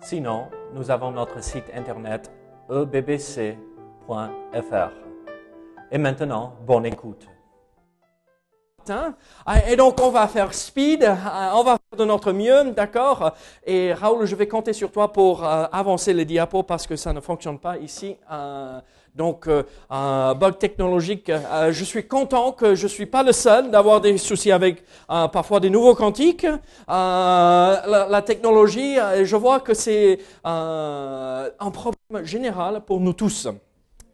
Sinon, nous avons notre site internet ebbc.fr. Et maintenant, bonne écoute. Et donc, on va faire speed, on va faire de notre mieux, d'accord? Et Raoul, je vais compter sur toi pour euh, avancer les diapos parce que ça ne fonctionne pas ici. Euh, donc, euh, un bug technologique. je suis content que je suis pas le seul d'avoir des soucis avec parfois des nouveaux quantiques. La, la, technologie, je vois que c'est un problème général pour nous tous.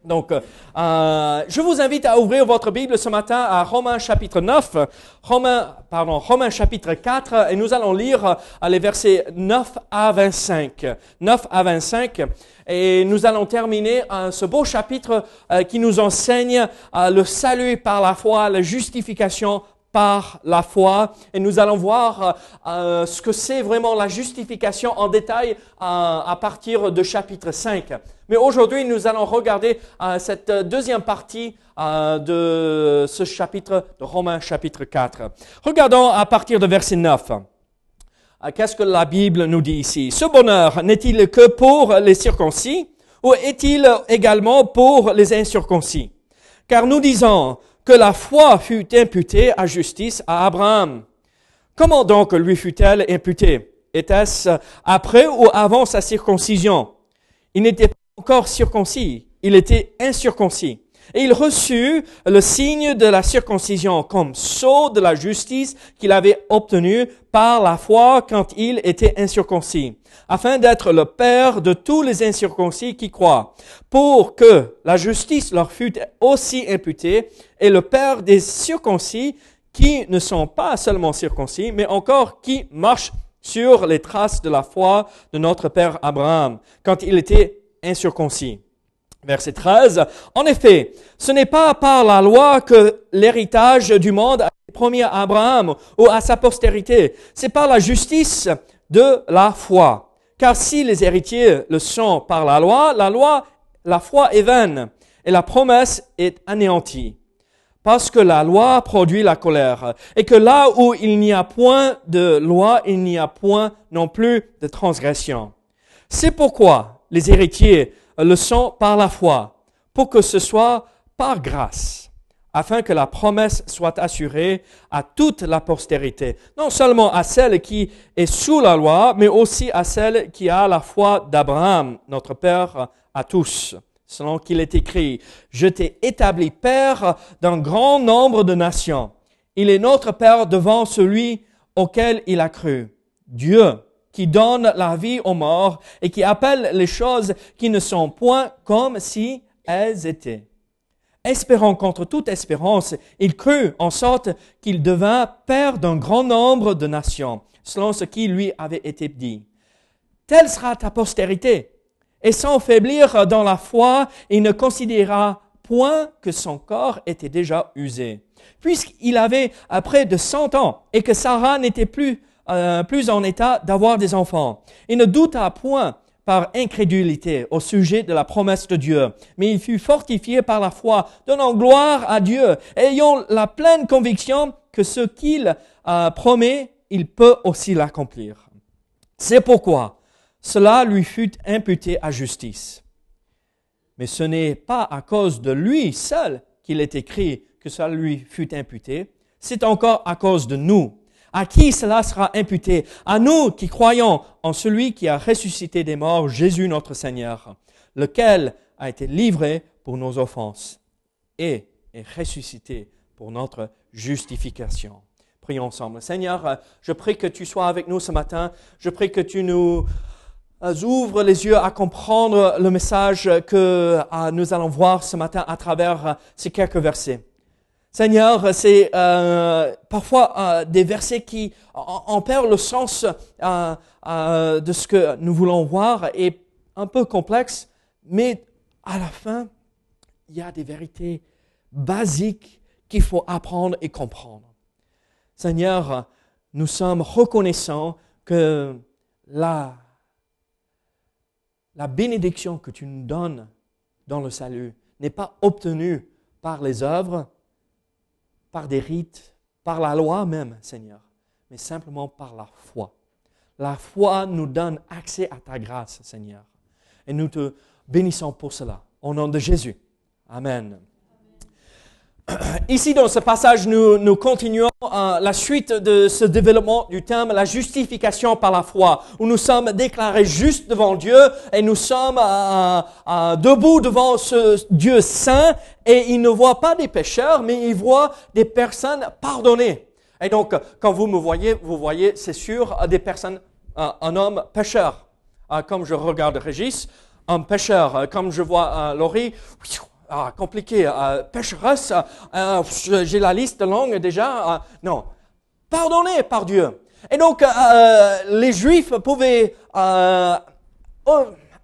Donc, euh, je vous invite à ouvrir votre Bible ce matin à Romains chapitre 9, Romains, pardon, Romains chapitre 4, et nous allons lire euh, les versets 9 à 25. 9 à 25. Et nous allons terminer euh, ce beau chapitre qui nous enseigne le salut par la foi, la justification par la foi. Et nous allons voir ce que c'est vraiment la justification en détail à partir de chapitre 5. Mais aujourd'hui, nous allons regarder euh, cette deuxième partie euh, de ce chapitre de Romains chapitre 4. Regardons à partir de verset 9. Euh, qu'est-ce que la Bible nous dit ici? Ce bonheur n'est-il que pour les circoncis ou est-il également pour les incirconcis? Car nous disons que la foi fut imputée à justice à Abraham. Comment donc lui fut-elle imputée? Était-ce après ou avant sa circoncision? Il n'était encore circoncis, il était incirconcis. Et il reçut le signe de la circoncision comme sceau de la justice qu'il avait obtenu par la foi quand il était incirconcis, afin d'être le père de tous les incirconcis qui croient, pour que la justice leur fût aussi imputée, et le père des circoncis qui ne sont pas seulement circoncis, mais encore qui marchent sur les traces de la foi de notre père Abraham, quand il était incirconcis. Verset 13. En effet, ce n'est pas par la loi que l'héritage du monde a été promis à Abraham ou à sa postérité. C'est par la justice de la foi. Car si les héritiers le sont par la loi, la loi, la foi est vaine et la promesse est anéantie. Parce que la loi produit la colère et que là où il n'y a point de loi, il n'y a point non plus de transgression. C'est pourquoi les héritiers le sont par la foi, pour que ce soit par grâce, afin que la promesse soit assurée à toute la postérité, non seulement à celle qui est sous la loi, mais aussi à celle qui a la foi d'Abraham, notre Père à tous, selon qu'il est écrit, Je t'ai établi Père d'un grand nombre de nations. Il est notre Père devant celui auquel il a cru. Dieu qui donne la vie aux morts et qui appelle les choses qui ne sont point comme si elles étaient. Espérant contre toute espérance, il crut en sorte qu'il devint père d'un grand nombre de nations, selon ce qui lui avait été dit. Telle sera ta postérité. Et sans faiblir dans la foi, il ne considéra point que son corps était déjà usé. Puisqu'il avait près de cent ans et que Sarah n'était plus euh, plus en état d'avoir des enfants. Il ne douta point par incrédulité au sujet de la promesse de Dieu, mais il fut fortifié par la foi, donnant gloire à Dieu, ayant la pleine conviction que ce qu'il promet, il peut aussi l'accomplir. C'est pourquoi cela lui fut imputé à justice. Mais ce n'est pas à cause de lui seul qu'il est écrit que cela lui fut imputé, c'est encore à cause de nous à qui cela sera imputé? À nous qui croyons en celui qui a ressuscité des morts, Jésus notre Seigneur, lequel a été livré pour nos offenses et est ressuscité pour notre justification. Prions ensemble. Seigneur, je prie que tu sois avec nous ce matin. Je prie que tu nous ouvres les yeux à comprendre le message que euh, nous allons voir ce matin à travers ces quelques versets. Seigneur, c'est euh, parfois euh, des versets qui en, perdent le sens euh, de ce que nous voulons voir et un peu complexe, mais à la fin, il y a des vérités basiques qu'il faut apprendre et comprendre. Seigneur, nous sommes reconnaissants que la, la bénédiction que tu nous donnes dans le salut n'est pas obtenue par les œuvres, par des rites, par la loi même, Seigneur, mais simplement par la foi. La foi nous donne accès à ta grâce, Seigneur. Et nous te bénissons pour cela. Au nom de Jésus. Amen. Ici, dans ce passage, nous, nous continuons euh, la suite de ce développement du thème, la justification par la foi, où nous sommes déclarés justes devant Dieu et nous sommes euh, euh, debout devant ce Dieu saint et il ne voit pas des pécheurs, mais il voit des personnes pardonnées. Et donc, quand vous me voyez, vous voyez, c'est sûr, des personnes, un homme pécheur. Comme je regarde Régis, un pécheur. Comme je vois Laurie, ah, compliqué, euh, pécheresse, euh, j'ai la liste longue déjà. Euh, non, pardonné par Dieu. Et donc, euh, les Juifs pouvaient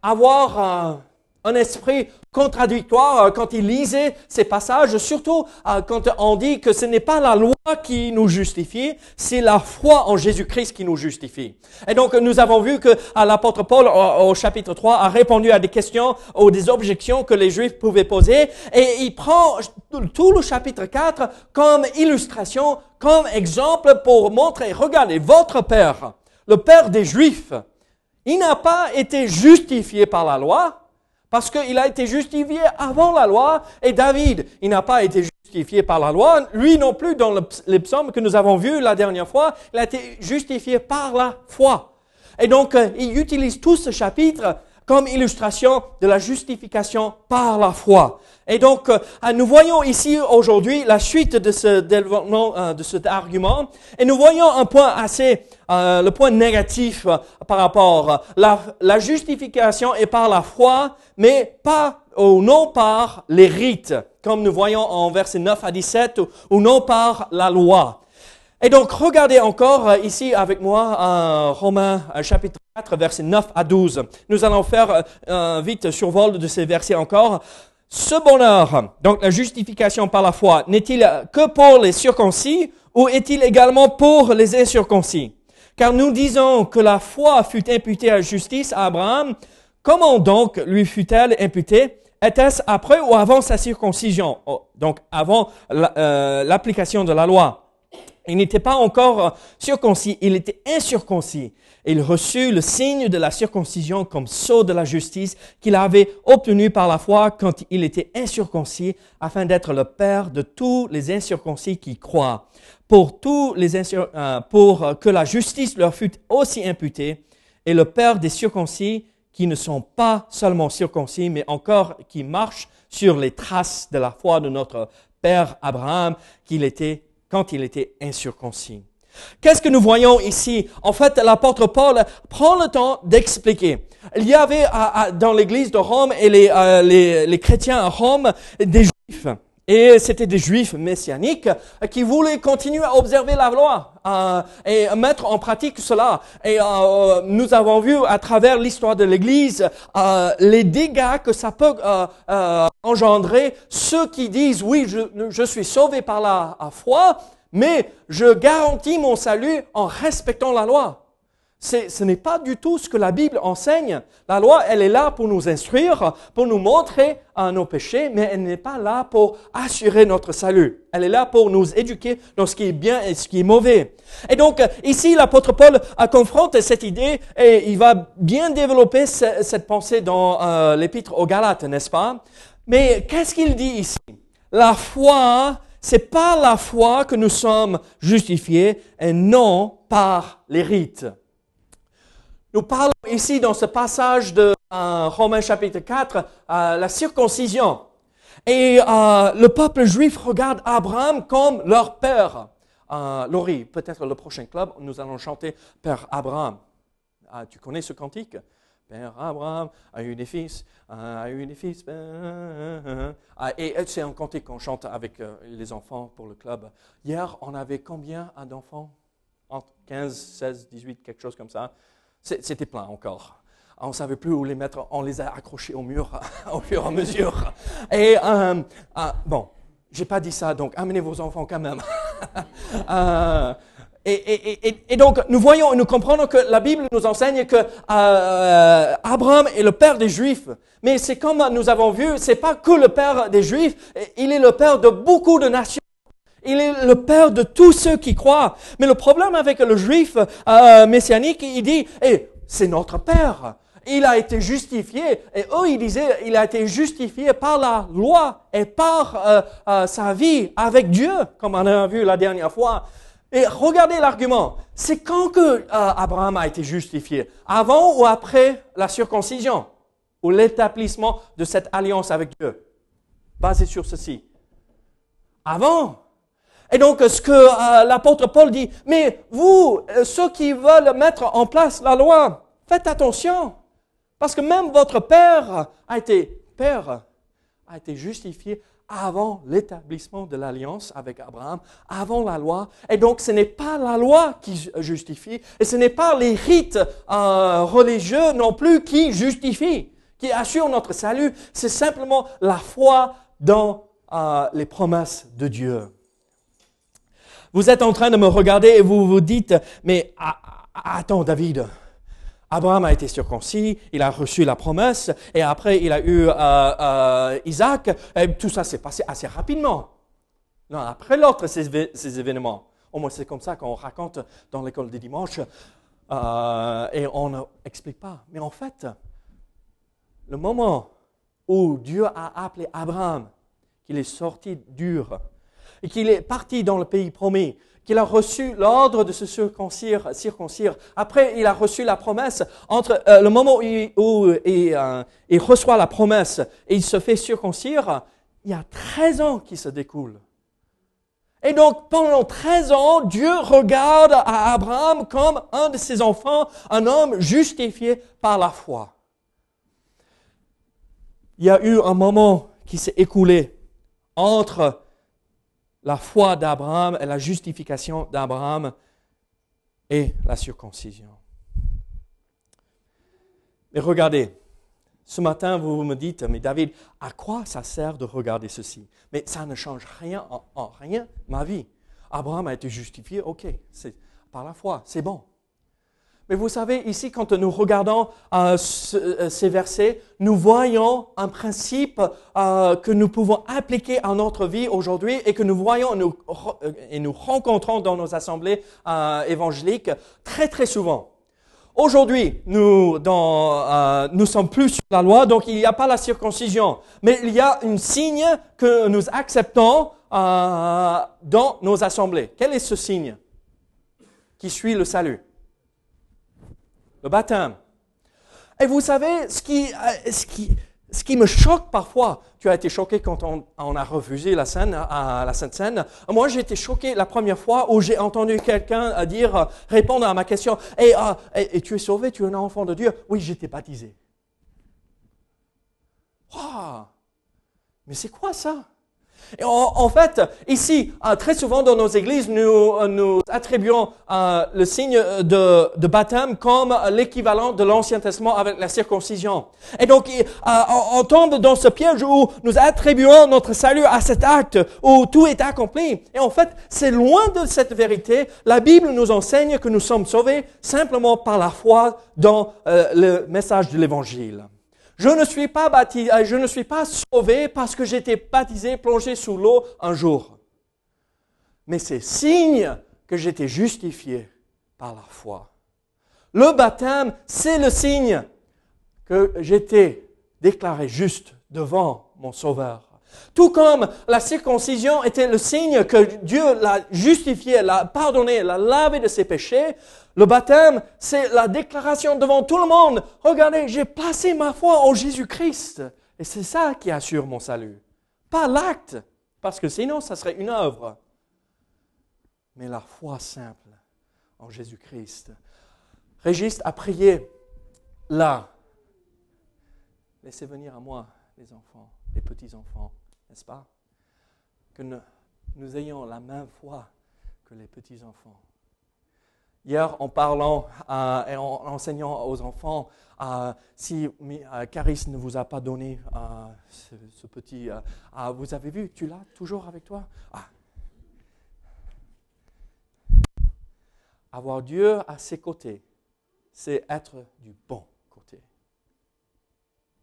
avoir un esprit contradictoire euh, quand il lisait ces passages, surtout euh, quand on dit que ce n'est pas la loi qui nous justifie, c'est la foi en Jésus-Christ qui nous justifie. Et donc nous avons vu que l'apôtre Paul au, chapitre 3 a répondu à des questions ou des objections que les Juifs pouvaient poser et il prend tout le chapitre 4 comme illustration, comme exemple pour montrer, regardez, votre Père, le Père des Juifs, il n'a pas été justifié par la loi, parce qu'il a été justifié avant la loi et David, il n'a pas été justifié par la loi. Lui non plus, dans les psaumes que nous avons vus la dernière fois, il a été justifié par la foi. Et donc, euh, il utilise tout ce chapitre comme illustration de la justification par la foi. Et donc, euh, nous voyons ici aujourd'hui la suite de ce euh, de cet argument, et nous voyons un point assez, euh, le point négatif par rapport la, la justification est par la foi, mais pas ou non par les rites, comme nous voyons en versets 9 à 17, ou non par la loi. Et donc, regardez encore ici avec moi Romains chapitre 4, versets 9 à 12. Nous allons faire un vite survol de ces versets encore. Ce bonheur, donc la justification par la foi, n'est-il que pour les circoncis ou est-il également pour les incirconcis? Car nous disons que la foi fut imputée à justice à Abraham. Comment donc lui fut-elle imputée? Était-ce après ou avant sa circoncision? Oh, Donc avant euh, l'application de la loi? Il n'était pas encore circoncis, il était incirconcis. Il reçut le signe de la circoncision comme sceau de la justice qu'il avait obtenu par la foi quand il était incirconcis, afin d'être le père de tous les incirconcis qui croient. Pour tous euh, pour que la justice leur fût aussi imputée, et le père des circoncis qui ne sont pas seulement circoncis, mais encore qui marchent sur les traces de la foi de notre père Abraham, qu'il était quand il était incirconcis. Qu'est-ce que nous voyons ici? En fait, l'apôtre Paul prend le temps d'expliquer. Il y avait dans l'église de Rome et les, euh, chrétiens à Rome des juifs. Et c'était des juifs messianiques qui voulaient continuer à observer la loi euh, et mettre en pratique cela. Et euh, nous avons vu à travers l'histoire de l'Église euh, les dégâts que ça peut euh, engendrer. Ceux qui disent oui, je, je suis sauvé par la foi, mais je garantis mon salut en respectant la loi. Ce n'est pas du tout ce que la Bible enseigne. La loi, elle est là pour nous instruire, pour nous montrer à nos péchés, mais elle n'est pas là pour assurer notre salut. Elle est là pour nous éduquer dans ce qui est bien et ce qui est mauvais. Et donc, ici, l'apôtre Paul confronte cette idée et il va bien développer cette pensée dans euh, l'épître aux Galates, n'est-ce pas? Mais qu'est-ce qu'il dit ici? La foi c'est par la foi que nous sommes justifiés et non par les rites. Nous parlons ici dans ce passage de euh, Romains chapitre 4, euh, la circoncision. Et euh, le peuple juif regarde Abraham comme leur père. Laurie, peut-être le prochain club, nous allons chanter Père Abraham. tu connais ce cantique? Père Abraham a eu des fils, a eu des fils. Ah, et c'est un cantique qu'on chante avec euh, les enfants pour le club. Hier, on avait combien d'enfants? Entre 15, 16, 18, quelque chose comme ça. C'était plein encore. On ne savait plus où les mettre. On les a accrochés au mur au fur et à mesure. Et euh, euh, bon, j'ai pas dit ça, donc amenez vos enfants quand même. euh, et, donc, nous voyons et nous comprenons que la Bible nous enseigne que euh, Abraham est le père des Juifs. Mais c'est comme nous avons vu, c'est pas que le père des Juifs, il est le père de beaucoup de nations. Il est le père de tous ceux qui croient. Mais le problème avec le Juif euh, messianique, il dit, eh, c'est notre père. Il a été justifié, et eux, ils disaient, il a été justifié par la loi et par euh, euh, sa vie avec Dieu, comme on a vu la dernière fois. Et regardez l'argument. C'est quand que euh, Abraham a été justifié? Avant ou après la circoncision? Ou l'établissement de cette alliance avec Dieu? Basé sur ceci. Avant. Et donc, ce que euh, l'apôtre Paul dit, mais vous, euh, ceux qui veulent mettre en place la loi, faites attention. Parce que même votre père a été, père, a été justifié avant l'établissement de l'alliance avec Abraham, avant la loi. Et donc, ce n'est pas la loi qui justifie, et ce n'est pas les rites euh, religieux non plus qui justifient, qui assurent notre salut. C'est simplement la foi dans les promesses de Dieu. Vous êtes en train de me regarder et vous vous dites, mais attends David, Abraham a été circoncis, il a reçu la promesse, et après il a eu euh, euh, Isaac. Et tout ça s'est passé assez rapidement. Non, après l'autre, ces, ces, événements. Au moins, c'est comme ça qu'on raconte dans l'école des dimanches, euh, et on n'explique pas. Mais en fait, le moment où Dieu a appelé Abraham, qu'il est sorti dur, et qu'il est parti dans le pays promis, qu'il a reçu l'ordre de se circoncire. Après, il a reçu la promesse. Entre euh, le moment où, il, euh, il, reçoit la promesse et il se fait circoncire, il y a 13 ans qui se découlent. Et donc, pendant 13 ans, Dieu regarde à Abraham comme un de ses enfants, un homme justifié par la foi. Il y a eu un moment qui s'est écoulé entre la foi d'Abraham et la justification d'Abraham et la circoncision. Mais regardez, ce matin, vous me dites, mais David, à quoi ça sert de regarder ceci? Mais ça ne change rien en, rien ma vie. Abraham a été justifié, ok, c'est par la foi, c'est bon. Mais vous savez, ici, quand nous regardons euh, euh, ces versets, nous voyons un principe euh, que nous pouvons appliquer à notre vie aujourd'hui et que nous voyons nous, et nous rencontrons dans nos assemblées évangéliques très très souvent. Aujourd'hui, nous, dans, nous sommes plus sur la loi, donc il n'y a pas la circoncision, mais il y a un signe que nous acceptons dans nos assemblées. Quel est ce signe qui suit le salut? Le baptême. Et vous savez, ce qui, euh, ce qui, ce qui me choque parfois, tu as été choqué quand on, a refusé la scène, la Sainte Seine. Moi, j'ai été choqué la première fois où j'ai entendu quelqu'un dire, répondre à ma question, et, euh, et, tu es sauvé, tu es un enfant de Dieu. Oui, j'étais baptisé. Wow. Mais c'est quoi ça? En, fait, ici, euh, très souvent dans nos églises, nous, euh, attribuons euh, le signe de, baptême comme l'équivalent de l'Ancien Testament avec la circoncision. Et donc, on, tombe dans ce piège où nous attribuons notre salut à cet acte où tout est accompli. Et en fait, c'est loin de cette vérité. La Bible nous enseigne que nous sommes sauvés simplement par la foi dans le message de l'Évangile. Je ne suis pas baptisé, euh, je ne suis pas sauvé parce que j'étais baptisé, plongé sous l'eau un jour. Mais c'est signe que j'étais justifié par la foi. Le baptême, c'est le signe que j'étais déclaré juste devant mon Sauveur. Tout comme la circoncision était le signe que Dieu l'a justifié, l'a pardonné, l'a lavé de ses péchés, le baptême, c'est la déclaration devant tout le monde. Regardez, j'ai placé ma foi en Jésus-Christ. Et c'est ça qui assure mon salut. Pas l'acte, parce que sinon, ça serait une œuvre. Mais la foi simple en Jésus-Christ. Régis a prié là, laissez venir à moi les enfants, les petits-enfants, n'est-ce pas? Que nous ayons la même foi que les petits-enfants. Hier, en parlant et en enseignant aux enfants, si Caris ne vous a pas donné ce, petit, vous avez vu, tu l'as toujours avec toi? Ah. Avoir Dieu à ses côtés, c'est être du bon côté.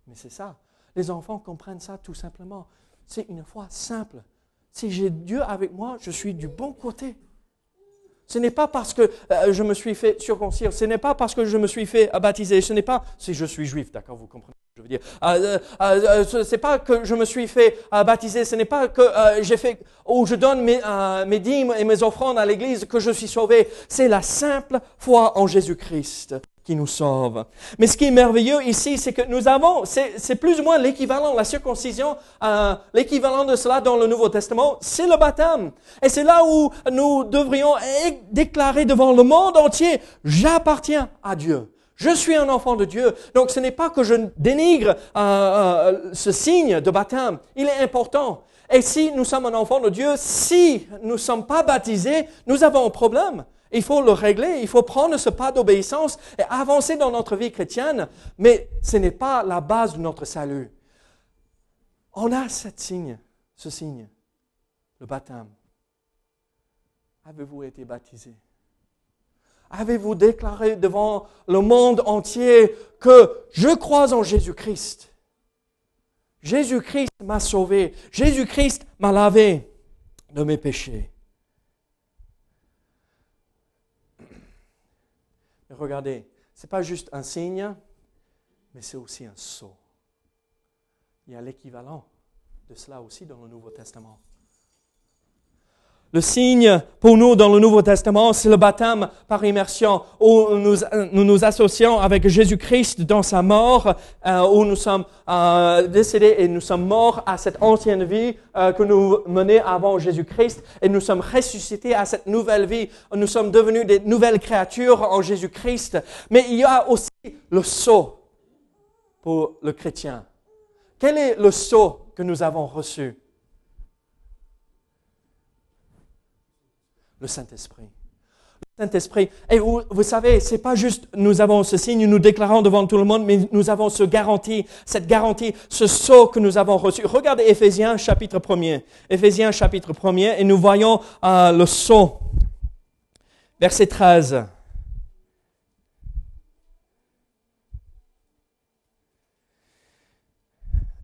Mais c'est ça. Les enfants comprennent ça tout simplement. C'est une foi simple. Si j'ai Dieu avec moi, je suis du bon côté. Ce n'est pas parce que euh, je me suis fait circoncire, ce n'est pas parce que je me suis fait baptiser, ce n'est pas si je suis juif, d'accord, vous comprenez ce que je veux dire. Euh, euh, ce n'est pas que je me suis fait baptiser, ce n'est pas que j'ai fait ou je donne mes dîmes et mes offrandes à l'Église que je suis sauvé. C'est la simple foi en Jésus-Christ nous sauve. Mais ce qui est merveilleux ici, c'est que nous avons, c'est plus ou moins l'équivalent, la circoncision, euh, l'équivalent de cela dans le Nouveau Testament, c'est le baptême. Et c'est là où nous devrions déclarer devant le monde entier, j'appartiens à Dieu. Je suis un enfant de Dieu. Donc ce n'est pas que je dénigre euh, euh, ce signe de baptême. Il est important. Et si nous sommes un enfant de Dieu, si nous ne sommes pas baptisés, nous avons un problème. Il faut le régler, il faut prendre ce pas d'obéissance et avancer dans notre vie chrétienne, mais ce n'est pas la base de notre salut. On a ce signe, ce signe, le baptême. Avez-vous été baptisé? Avez-vous déclaré devant le monde entier que je crois en Jésus-Christ? Jésus-Christ m'a sauvé, Jésus-Christ m'a lavé de mes péchés. Regardez, ce n'est pas juste un signe, mais c'est aussi un sceau. Il y a l'équivalent de cela aussi dans le Nouveau Testament. Le signe pour nous dans le Nouveau Testament, c'est le baptême par immersion, où nous nous, associons avec Jésus-Christ dans sa mort, euh, où nous sommes euh, décédés et nous sommes morts à cette ancienne vie euh, que nous menions avant Jésus-Christ, et nous sommes ressuscités à cette nouvelle vie. Nous sommes devenus des nouvelles créatures en Jésus-Christ. Mais il y a aussi le sceau pour le chrétien. Quel est le sceau que nous avons reçu? Le Saint-Esprit. Le Saint-Esprit. Et vous, vous savez, c'est pas juste nous avons ce signe, nous déclarons devant tout le monde, mais nous avons ce garantie, cette garantie, ce sceau que nous avons reçu. Regardez Éphésiens chapitre 1er. Éphésiens chapitre 1er, et nous voyons euh, le sceau. Verset 13.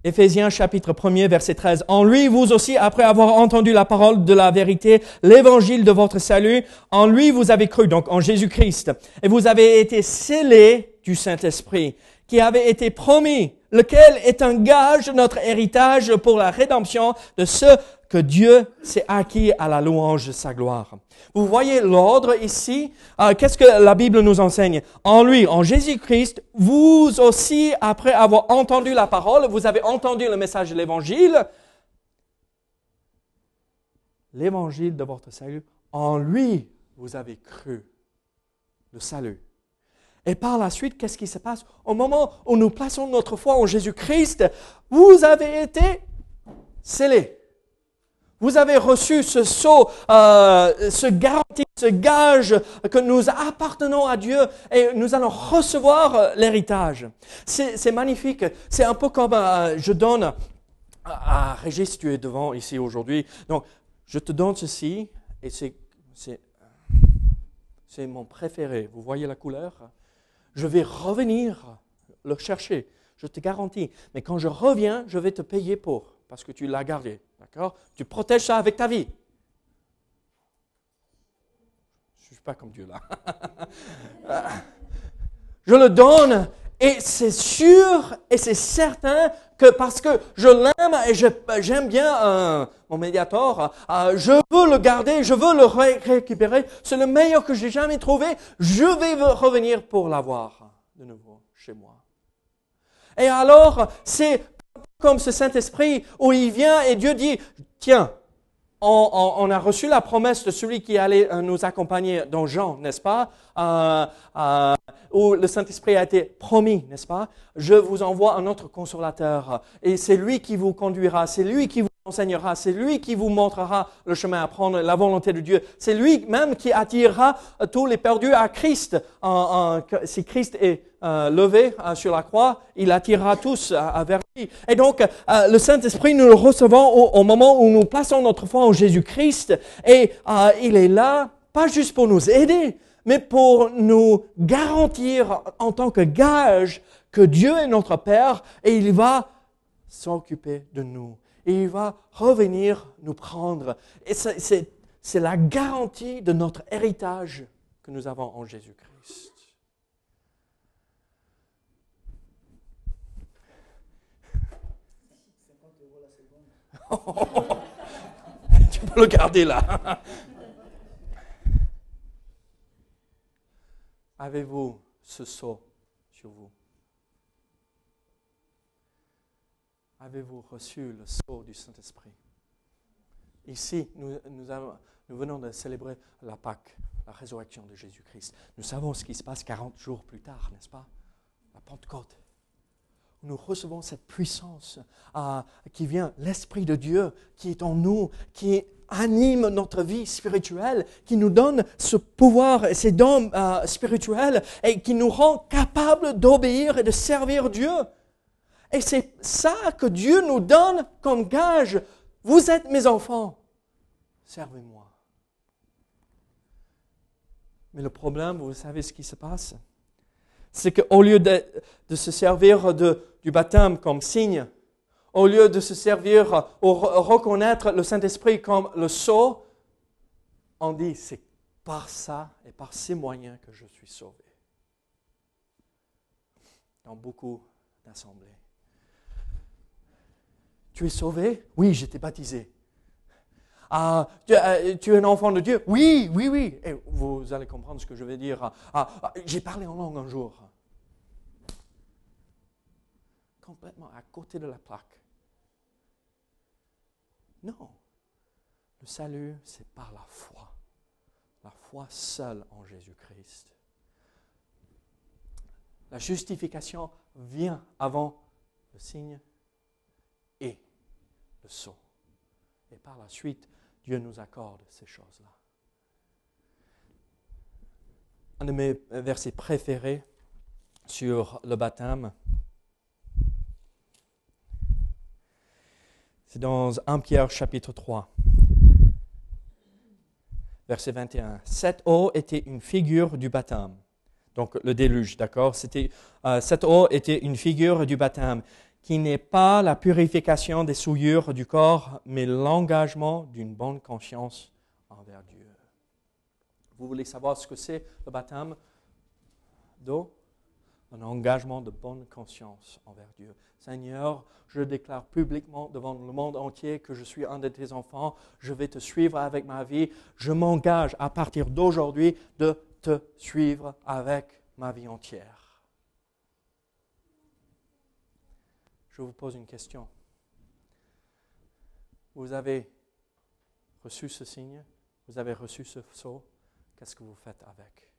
Éphésiens chapitre 1er verset 13. En lui, vous aussi, après avoir entendu la parole de la vérité, l'évangile de votre salut, en lui vous avez cru, donc en Jésus-Christ, et vous avez été scellés du Saint-Esprit, qui avait été promis, lequel est un gage de notre héritage pour la rédemption de ceux que Dieu s'est acquis à la louange de sa gloire. Vous voyez l'ordre ici. Euh, qu'est-ce que la Bible nous enseigne? En lui, en Jésus-Christ, vous aussi, après avoir entendu la parole, vous avez entendu le message de l'Évangile, l'Évangile de votre salut, en lui, vous avez cru le salut. Et par la suite, qu'est-ce qui se passe? Au moment où nous plaçons notre foi en Jésus-Christ, vous avez été scellés vous avez reçu ce sceau, euh, ce garantie, ce gage que nous appartenons à Dieu et nous allons recevoir euh, l'héritage. C'est magnifique. C'est un peu comme euh, je donne à, Régis, tu es devant ici aujourd'hui. Donc, je te donne ceci et c'est c'est mon préféré. Vous voyez la couleur? Je vais revenir le chercher. Je te garantis. Mais quand je reviens, je vais te payer pour parce que tu l'as gardé. D'accord? Tu protèges ça avec ta vie. Je ne suis pas comme Dieu là. je le donne et c'est sûr et c'est certain que parce que je l'aime et j'aime bien euh, mon médiator, euh, je veux le garder, je veux le récupérer. C'est le meilleur que j'ai jamais trouvé. Je vais revenir pour l'avoir de nouveau chez moi. Et alors, c'est comme ce Saint-Esprit où il vient et Dieu dit, tiens, on, a reçu la promesse de celui qui allait euh, nous accompagner dans Jean, n'est-ce pas? Où le Saint-Esprit a été promis, n'est-ce pas? Je vous envoie un autre consolateur. Et c'est lui qui vous conduira, c'est lui qui vous enseignera, c'est lui qui vous montrera le chemin à prendre, la volonté de Dieu. C'est lui même qui attirera tous les perdus à Christ. si Christ est euh, levé euh, sur la croix, il attirera tous euh, vers lui. Et donc, le Saint-Esprit, nous le recevons au, moment où nous plaçons notre foi en Jésus-Christ. Et il est là, pas juste pour nous aider, mais pour nous garantir en tant que gage que Dieu est notre Père et il va s'occuper de nous et il va revenir nous prendre. Et c'est la garantie de notre héritage que nous avons en Jésus-Christ. tu peux le garder là. Avez-vous ce sceau sur vous? Avez-vous reçu le sceau du Saint-Esprit? Ici, nous, venons de célébrer la Pâque, la résurrection de Jésus-Christ. Nous savons ce qui se passe 40 jours plus tard, n'est-ce pas? La Pentecôte. Nous recevons cette puissance euh, qui vient, l'Esprit de Dieu qui est en nous, qui anime notre vie spirituelle, qui nous donne ce pouvoir ces dons euh, spirituels et qui nous rend capables d'obéir et de servir Dieu. Et c'est ça que Dieu nous donne comme gage. Vous êtes mes enfants. Servez-moi. Mais le problème, vous savez ce qui se passe? C'est qu'au lieu de, se servir du baptême comme signe, au lieu de se servir ou reconnaître le Saint-Esprit comme le sceau, on dit c'est par ça et par ces moyens que je suis sauvé. Dans beaucoup d'assemblées. Tu es sauvé? Oui, j'étais baptisé. Ah, euh, tu, es un enfant de Dieu? Oui, oui, oui. Et vous allez comprendre ce que je vais dire. Ah, ah, j'ai parlé en langue un jour. Complètement à côté de la plaque. Non. Le salut, c'est par la foi. La foi seule en Jésus-Christ. La justification vient avant le signe le sceau. Et par la suite, Dieu nous accorde ces choses-là. Un de mes versets préférés sur le baptême, dans 1 Pierre chapitre 3, verset 21. Cette eau était une figure du baptême. Donc le déluge, d'accord? C'était, euh, Cette eau était une figure du baptême qui n'est pas la purification des souillures du corps, mais l'engagement d'une bonne conscience envers Dieu. Vous voulez savoir ce que c'est le baptême d'eau? Un engagement de bonne conscience envers Dieu. Seigneur, je déclare publiquement devant le monde entier que je suis un de tes enfants, je vais te suivre avec ma vie, je m'engage à partir d'aujourd'hui de te suivre avec ma vie entière. je vous pose une question. Vous avez reçu ce signe, vous avez reçu ce sceau, qu'est-ce que vous faites avec?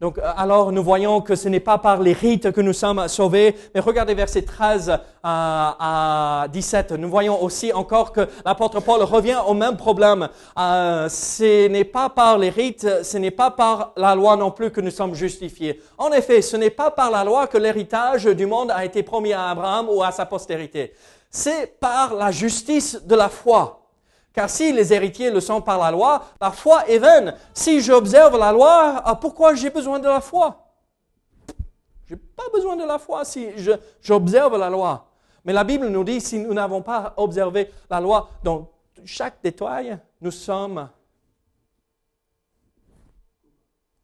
Donc, euh, alors, nous voyons que ce n'est pas par les rites que nous sommes sauvés, mais regardez verset 13 à, 17. Nous voyons aussi encore que l'apôtre Paul revient au même problème. Euh, ce n'est pas par les rites, ce n'est pas par la loi non plus que nous sommes justifiés. En effet, ce n'est pas par la loi que l'héritage du monde a été promis à Abraham ou à sa postérité. C'est par la justice de la foi. Car si les héritiers le sont par la loi, la foi est vaine. Si j'observe la loi, ah, pourquoi j'ai besoin de la foi? Je n'ai pas besoin de la foi si j'observe la loi. Mais la Bible nous dit, si nous n'avons pas observé la loi dans chaque détail, nous sommes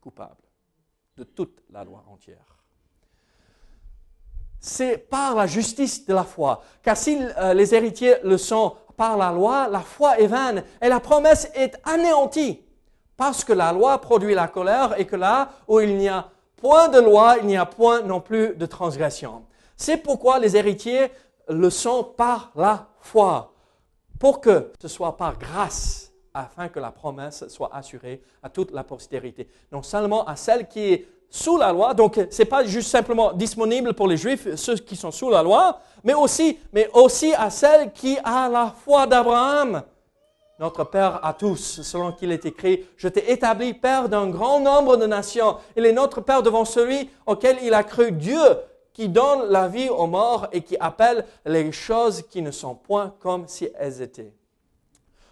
coupables de toute la loi entière. C'est par la justice de la foi. Car si euh, les héritiers le sont par la loi, la foi est vaine et la promesse est anéantie. Parce que la loi produit la colère et que là où il n'y a point de loi, il n'y a point non plus de transgression. C'est pourquoi les héritiers le sont par la foi. pour que ce soit par grâce, afin que la promesse soit assurée à toute la postérité. Non seulement à celle qui est sous la loi, donc ce n'est pas juste simplement disponible pour les Juifs, ceux qui sont sous la loi, mais aussi, mais aussi à celle qui a la foi d'Abraham, notre Père à tous, selon qu'il est écrit, je t'ai établi Père d'un grand nombre de nations. Il est notre Père devant celui auquel il a cru Dieu, qui donne la vie aux morts et qui appelle les choses qui ne sont point comme si elles étaient.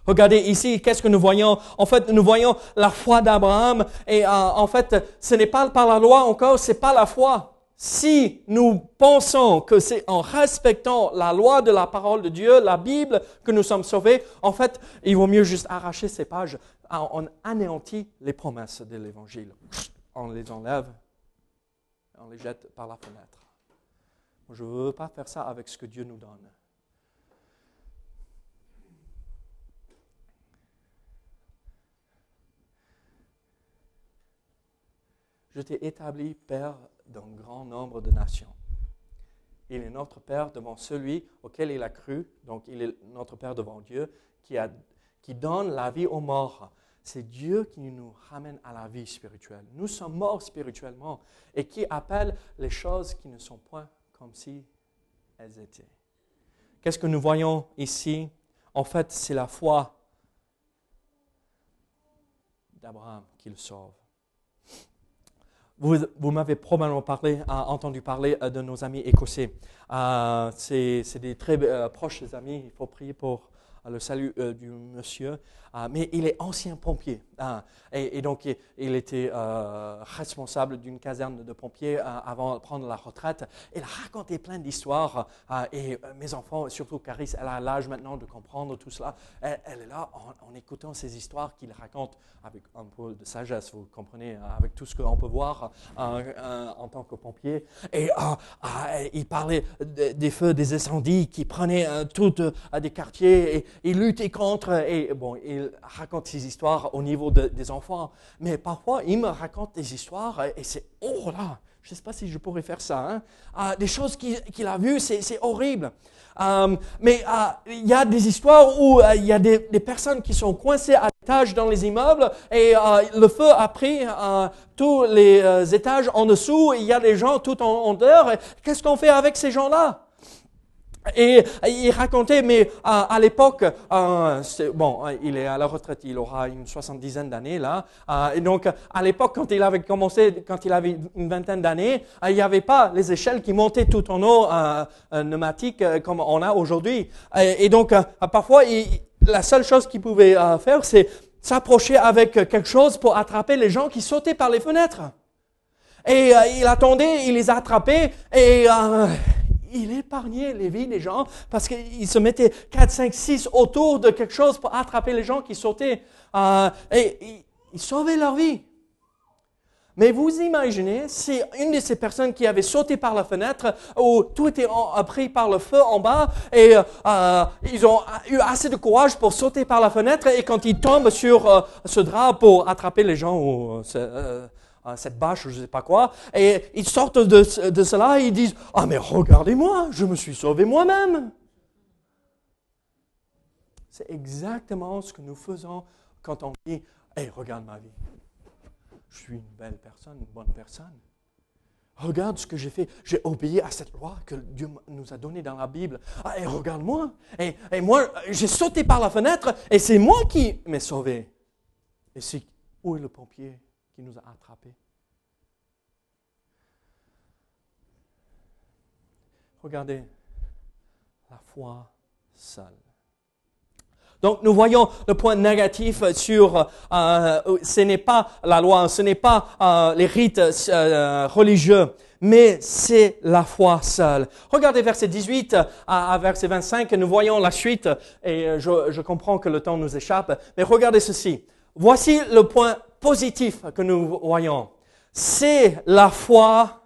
Regardez ici, qu'est-ce que nous voyons? En fait, nous voyons la foi d'Abraham et euh, en fait, ce n'est pas par la loi encore, c'est pas la foi. Si nous pensons que c'est en respectant la loi de la parole de Dieu, la Bible, que nous sommes sauvés, en fait, il vaut mieux juste arracher ces pages. On anéantit les promesses de l'Évangile. On les enlève, on les jette par la fenêtre. Je ne veux pas faire ça avec ce que Dieu nous donne. Je t'ai établi Père d'un grand nombre de nations. Il est notre Père devant celui auquel il a cru, donc il est notre Père devant Dieu, qui, donne la vie aux morts. C'est Dieu qui nous ramène à la vie spirituelle. Nous sommes morts spirituellement et qui appelle les choses qui ne sont point comme si elles étaient. Qu'est-ce que nous voyons ici? En fait, c'est la foi d'Abraham qui le sauve. Vous, m'avez probablement parlé, euh, entendu parler euh, de nos amis écossais. Euh, c'est des très proches amis. Il faut prier pour le salut du monsieur. Mais il est ancien pompier. Hein. et, donc, il, était responsable d'une caserne de pompiers avant de prendre la retraite. Il a raconté plein d'histoires. et mes enfants, surtout Caris, elle a l'âge maintenant de comprendre tout cela. Elle, est là en, écoutant ces histoires qu'il raconte avec un peu de sagesse, vous comprenez, avec tout ce qu'on peut voir en tant que pompier. Et il parlait des feux, des incendies qui prenaient toutes des quartiers et il luttait contre. Et bon, il raconte ces histoires au niveau des enfants. Mais parfois, il me raconte des histoires et c'est, oh là, je ne sais pas si je pourrais faire ça. Hein. Ah, des choses qu'il a vues, c'est horrible. Euh, mais euh, il y a des histoires où euh, il y a des, personnes qui sont coincées à l'étage dans les immeubles et le feu a pris tous les étages en dessous. Il y a des gens tout en hauteur. Qu'est-ce qu'on fait avec ces gens-là? Et il racontait, mais à, l'époque, euh, bon, il est à la retraite, il aura une soixante-dizaine d'années là. Euh, et donc, à l'époque, quand il avait commencé, quand il avait une vingtaine d'années, euh, il n'y avait pas les échelles qui montaient tout en haut, pneumatiques, comme on a aujourd'hui. Et, donc, parfois, la seule chose qu'il pouvait faire, c'est s'approcher avec quelque chose pour attraper les gens qui sautaient par les fenêtres. Et il attendait, il les attrapait, et il épargnait les vies des gens parce qu'il se mettait 4, 5, 6 autour de quelque chose pour attraper les gens qui sautaient. Euh, et il, sauvait leur vie. Mais vous imaginez, c'est une de ces personnes qui avait sauté par la fenêtre, où tout était pris par le feu en bas, et euh, ils ont eu assez de courage pour sauter par la fenêtre, et quand ils tombent sur euh, ce drap pour attraper les gens, ou, cette bâche, je ne sais pas quoi, et ils sortent de, cela et ils disent, ah mais regardez-moi, je me suis sauvé moi-même. C'est exactement ce que nous faisons quand on dit, hé, regarde ma vie. Je suis une belle personne, une bonne personne. Regarde ce que j'ai fait. J'ai obéi à cette loi que Dieu nous a donnée dans la Bible. Ah, et regarde-moi. Et, et, moi, j'ai sauté par la fenêtre et c'est moi qui m'ai sauvé. Et c'est où est le pompier? Qui nous a attrapés. Regardez, la foi seule. Donc nous voyons le point négatif sur euh, ce n'est pas la loi, ce n'est pas euh, les rites euh, religieux, mais c'est la foi seule. Regardez verset 18 à, verset 25, nous voyons la suite, et je comprends que le temps nous échappe, mais regardez ceci. Voici le point positif que nous voyons. C'est la foi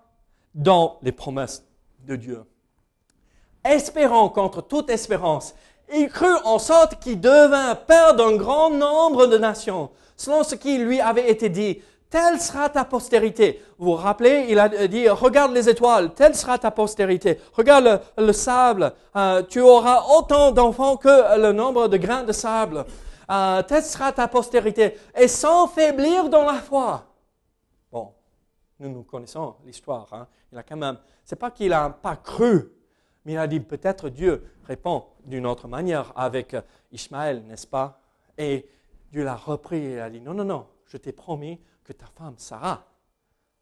dans les promesses de Dieu. Espérant contre toute espérance, il crut en sorte qu'il devint père d'un grand nombre de nations, selon ce qui lui avait été dit. telle sera ta postérité. Vous vous rappelez, il a dit, regarde les étoiles, telle sera ta postérité. Regarde le, sable, euh, tu auras autant d'enfants que le nombre de grains de sable. Euh, telle sera ta postérité. Et sans faiblir dans la foi. Bon, nous, nous connaissons l'histoire. Hein. Il a quand même, c'est pas qu'il n'a pas cru, mais il a dit peut-être Dieu répond d'une autre manière avec Ishmaël, n'est-ce pas? Et Dieu l'a repris et a dit non, non, non, je t'ai promis que ta femme Sarah,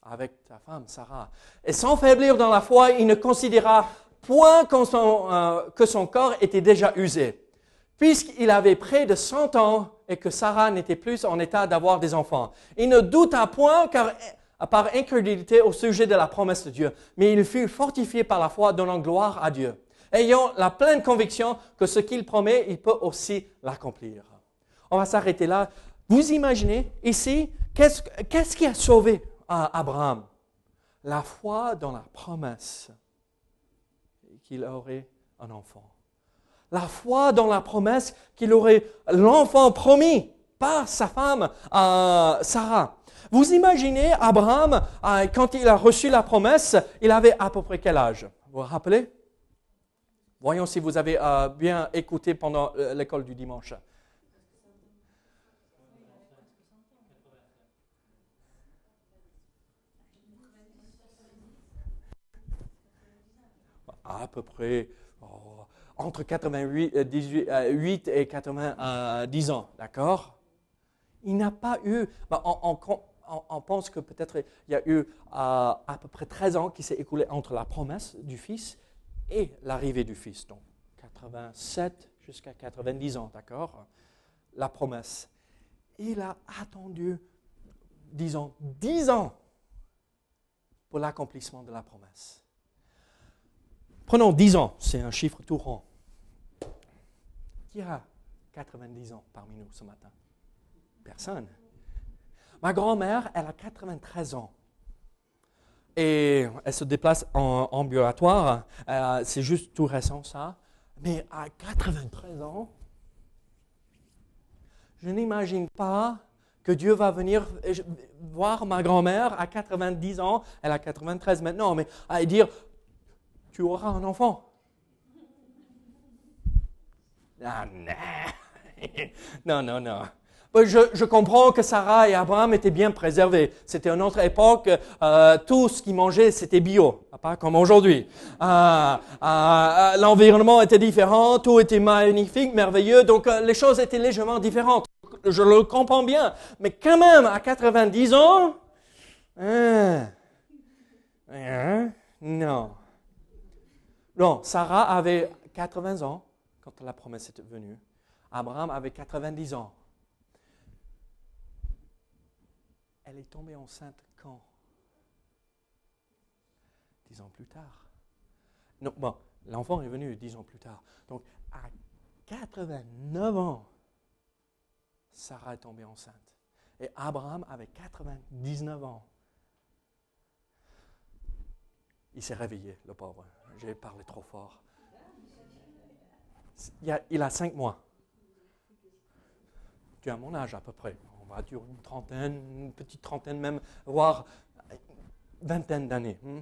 avec ta femme Sarah. Et sans faiblir dans la foi, il ne considéra point euh, que son corps était déjà usé, puisqu'il avait près de 100 ans et que Sarah n'était plus en état d'avoir des enfants. Il ne douta point car par incrédulité au sujet de la promesse de Dieu, mais il fut fortifié par la foi, donnant gloire à Dieu, ayant la pleine conviction que ce qu'il promet, il peut aussi l'accomplir. On va s'arrêter là. Vous imaginez ici, qu'est-ce qui a sauvé Abraham? La foi dans la promesse qu'il aurait un enfant. La foi dans la promesse qu'il aurait l'enfant promis par sa femme Sarah. Vous imaginez Abraham, euh, quand il a reçu la promesse, il avait à peu près quel âge? Vous vous rappelez? Voyons si vous avez euh, bien écouté pendant euh, l'école du dimanche. À peu près entre 88 18, et 90 ans, d'accord? Il n'a pas eu, ben, on, pense que peut-être il y a eu euh, à peu près 13 ans qui s'est écoulé entre la promesse du Fils et l'arrivée du Fils. Donc 87 jusqu'à 90 ans, d'accord? La promesse. Il a attendu, disons, 10 ans pour l'accomplissement de la promesse. Prenons 10 ans, c'est un chiffre tout rond. Qui a 90 ans parmi nous ce matin Personne. Ma grand-mère, elle a 93 ans. Et elle se déplace en ambulatoire. Euh, c'est juste tout récent, ça. Mais à 93 ans, je n'imagine pas que Dieu va venir voir ma grand-mère à 90 ans, elle a 93 maintenant, mais à dire, tu auras un enfant. Ah, non, non, non. Ben, je, comprends que Sarah et Abraham étaient bien préservés. C'était une autre époque, euh, tout ce qu'ils mangeaient, c'était bio, pas comme aujourd'hui. Euh, euh, l'environnement était différent, tout était magnifique, merveilleux, donc les choses étaient légèrement différentes. Je le comprends bien, mais quand même, à 90 ans, hein, hein, non. Non, Sarah avait 80 ans quand la promesse était venue. Abraham avait 90 ans. Elle est tombée enceinte quand? Dix ans plus tard. Non, bon, l'enfant est venu dix ans plus tard. Donc, à 89 ans, Sarah est tombée enceinte. Et Abraham avait 99 ans. Il s'est réveillé, le pauvre. J'ai parlé trop fort. Il a, cinq mois. Tu as mon âge à peu près va durer une trentaine, une petite trentaine même, voire vingtaine d'années. Hmm.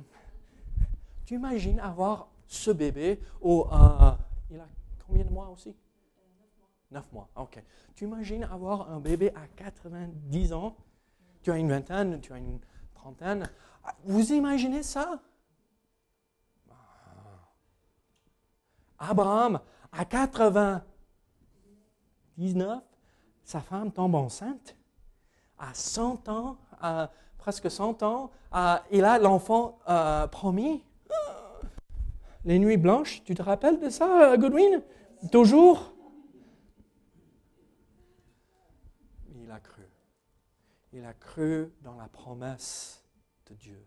Tu imagines avoir ce bébé au, euh, il a combien de mois aussi? Neuf mois, ok. Tu imagines avoir un bébé à 90 ans? Tu as une vingtaine, tu as une trentaine. Vous imaginez ça? Abraham, à 99, sa femme tombe enceinte à 100 ans, presque 100 ans, il a l'enfant euh, promis. Les nuits blanches, tu te rappelles de ça, Godwin? Toujours? Il a cru. Il a cru dans la promesse de Dieu,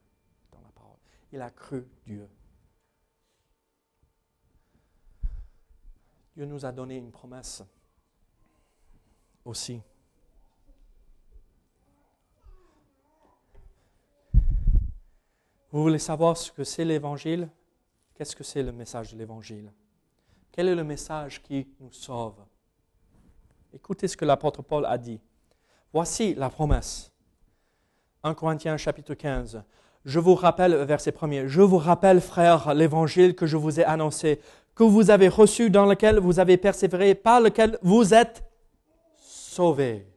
dans la parole. Il a cru Dieu. Dieu nous a donné une promesse aussi. Vous voulez savoir ce que c'est l'Évangile? Qu'est-ce que c'est le message de l'Évangile? Quel est le message qui nous sauve? Écoutez ce que l'apôtre Paul a dit. Voici la promesse. 1 Corinthiens chapitre 15. Je vous rappelle, verset 1 je vous rappelle, frères, l'évangile que je vous ai annoncé, que vous avez reçu, dans lequel vous avez persévéré, par lequel vous êtes sauvés.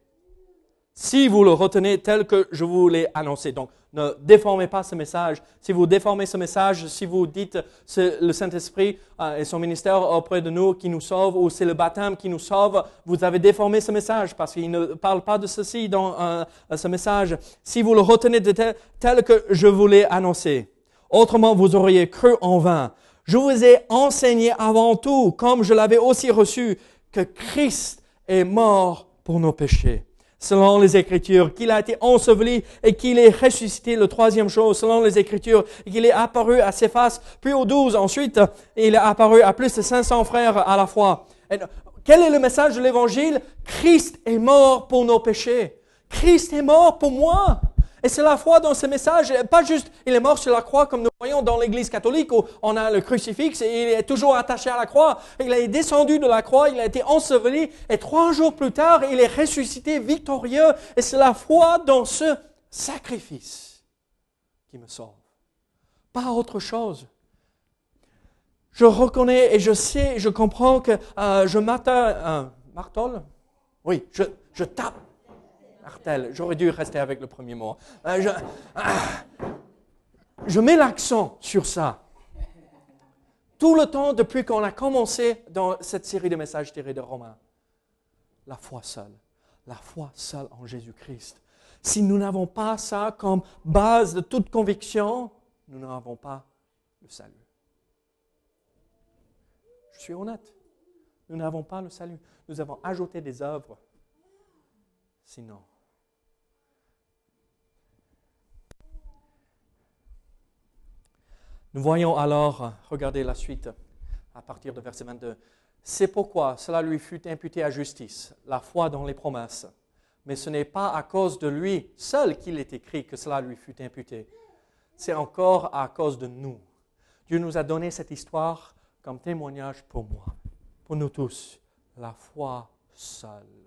Si vous le retenez tel que je vous l'ai annoncé. Donc, ne déformez pas ce message. Si vous déformez ce message, si vous dites c'est le Saint-Esprit euh, et son ministère auprès de nous qui nous sauve ou c'est le baptême qui nous sauve, vous avez déformé ce message parce qu'il ne parle pas de ceci dans euh, ce message. Si vous le retenez tel, tel que je vous l'ai annoncé, autrement vous auriez cru en vain. Je vous ai enseigné avant tout, comme je l'avais aussi reçu, que Christ est mort pour nos péchés selon les Écritures, qu'il a été enseveli et qu'il est ressuscité le troisième jour, selon les Écritures, et qu'il est apparu à ses faces, puis aux douze ensuite, et il est apparu à plus de 500 frères à la fois. quel est le message de l'Évangile? Christ est mort pour nos péchés. Christ est mort pour moi. Et c'est la foi dans ce message, pas juste il est mort sur la croix comme nous voyons dans l'Église catholique où on a le crucifix et il est toujours attaché à la croix. Il est descendu de la croix, il a été enseveli et trois jours plus tard, il est ressuscité victorieux. Et c'est la foi dans ce sacrifice qui me sauve. Pas autre chose. Je reconnais et je sais, je comprends que euh, je m'attends, martole, oui, je tape Artel. J'aurais dû rester avec le premier mot. Euh, je, ah, je mets l'accent sur ça. Tout le temps depuis qu'on a commencé dans cette série de messages tirés de Romains. La foi seule. La foi seule en Jésus-Christ. Si nous n'avons pas ça comme base de toute conviction, nous n'avons pas le salut. Je suis honnête. Nous n'avons pas le salut. Nous avons ajouté des œuvres. Sinon, Nous voyons alors, regardez la suite à partir de verset 22. C'est pourquoi cela lui fut imputé à justice, la foi dans les promesses. Mais ce n'est pas à cause de lui seul qu'il est écrit que cela lui fut imputé. C'est encore à cause de nous. Dieu nous a donné cette histoire comme témoignage pour moi, pour nous tous, la foi seule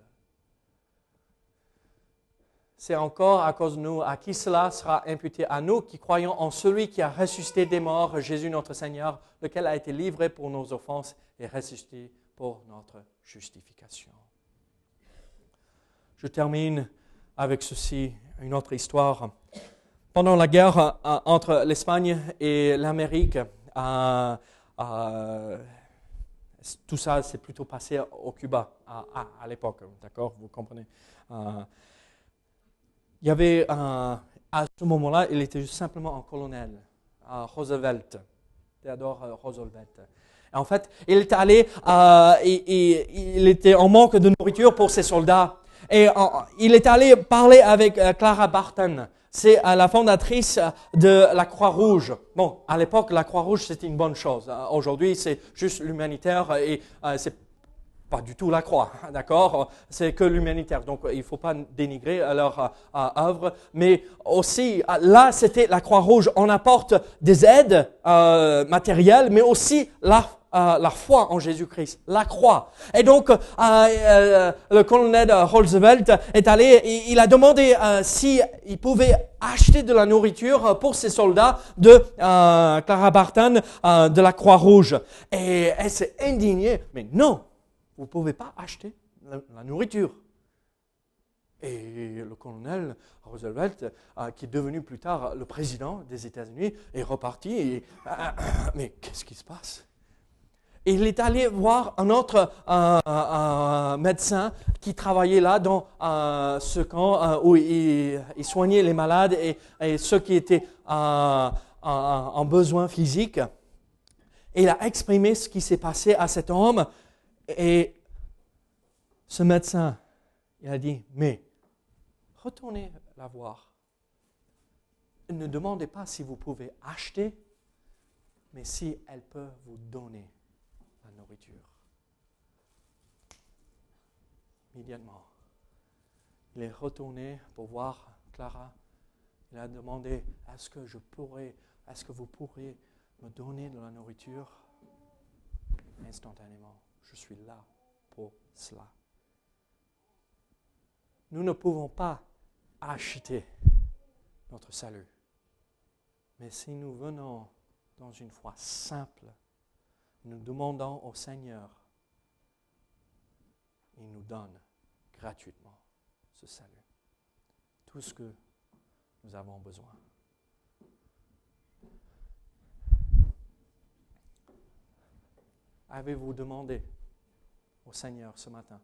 c'est encore à cause de nous, à qui cela sera imputé? À nous qui croyons en celui qui a ressuscité des morts, Jésus notre Seigneur, lequel a été livré pour nos offenses et ressuscité pour notre justification. Je termine avec ceci, une autre histoire. Pendant la guerre euh, entre l'Espagne et l'Amérique, euh, euh, tout ça s'est plutôt passé au Cuba à, à l'époque, d'accord? Vous comprenez? Il y avait un, à ce moment-là, il était simplement un colonel, Roosevelt, Theodore euh, Roosevelt. En fait, il était allé, euh, il était en manque de nourriture pour ses soldats. Et il est allé parler avec euh, Clara Barton. C'est la fondatrice de la Croix-Rouge. Bon, à l'époque, la Croix-Rouge, c'était une bonne chose. Aujourd'hui, c'est juste l'humanitaire et c'est pas du tout la croix, d'accord? C'est que l'humanitaire. Donc, il ne faut pas dénigrer leur euh, œuvre. Mais aussi, là, c'était la Croix-Rouge. On apporte des aides euh, matérielles, mais aussi la, euh, la foi en Jésus-Christ, la croix. Et donc, le colonel Roosevelt est allé, il, il a demandé s'il pouvait acheter de la nourriture pour ses soldats de Clara Barton de la Croix-Rouge. Et elle s'est indignée. Mais non, vous ne pouvez pas acheter la, nourriture. Et le colonel Roosevelt, euh, qui est devenu plus tard le président des États-Unis, est reparti. Et, euh, mais qu'est-ce qui se passe? Il est allé voir un autre médecin qui travaillait là dans ce camp où il, soignait les malades et, ceux qui étaient en besoin physique. Et il a exprimé ce qui s'est passé à cet homme et ce médecin, il a dit, mais retournez la voir. Ne demandez pas si vous pouvez acheter, mais si elle peut vous donner la nourriture. Immédiatement, il est retourné pour voir Clara. Il a demandé, est-ce que je pourrais, est-ce que vous pourrez me donner de la nourriture? Instantanément, je suis là pour cela. Nous ne pouvons pas acheter notre salut. Mais si nous venons dans une foi simple, nous demandons au Seigneur, il nous donne gratuitement ce salut. Tout ce que nous avons besoin. Avez-vous demandé au Seigneur ce matin,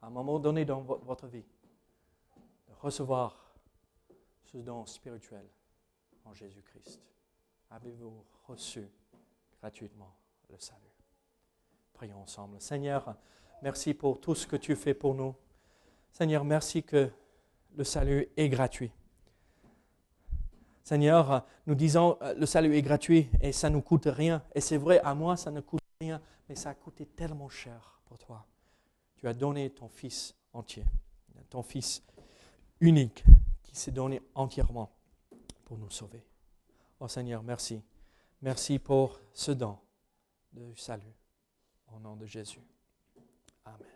à un moment donné dans votre vie, de recevoir ce don spirituel en Jésus-Christ Avez-vous reçu gratuitement le salut? Prions ensemble. Seigneur, merci pour tout ce que tu fais pour nous. Seigneur, merci que le salut est gratuit. Seigneur, nous disons euh, le salut est gratuit et ça ne nous coûte rien. Et c'est vrai, à moi, ça ne coûte rien, mais ça a coûté tellement cher pour toi. Tu as donné ton Fils entier, ton Fils unique qui s'est donné entièrement pour nous sauver. Oh Seigneur, merci. Merci pour ce don de salut. Au nom de Jésus. Amen.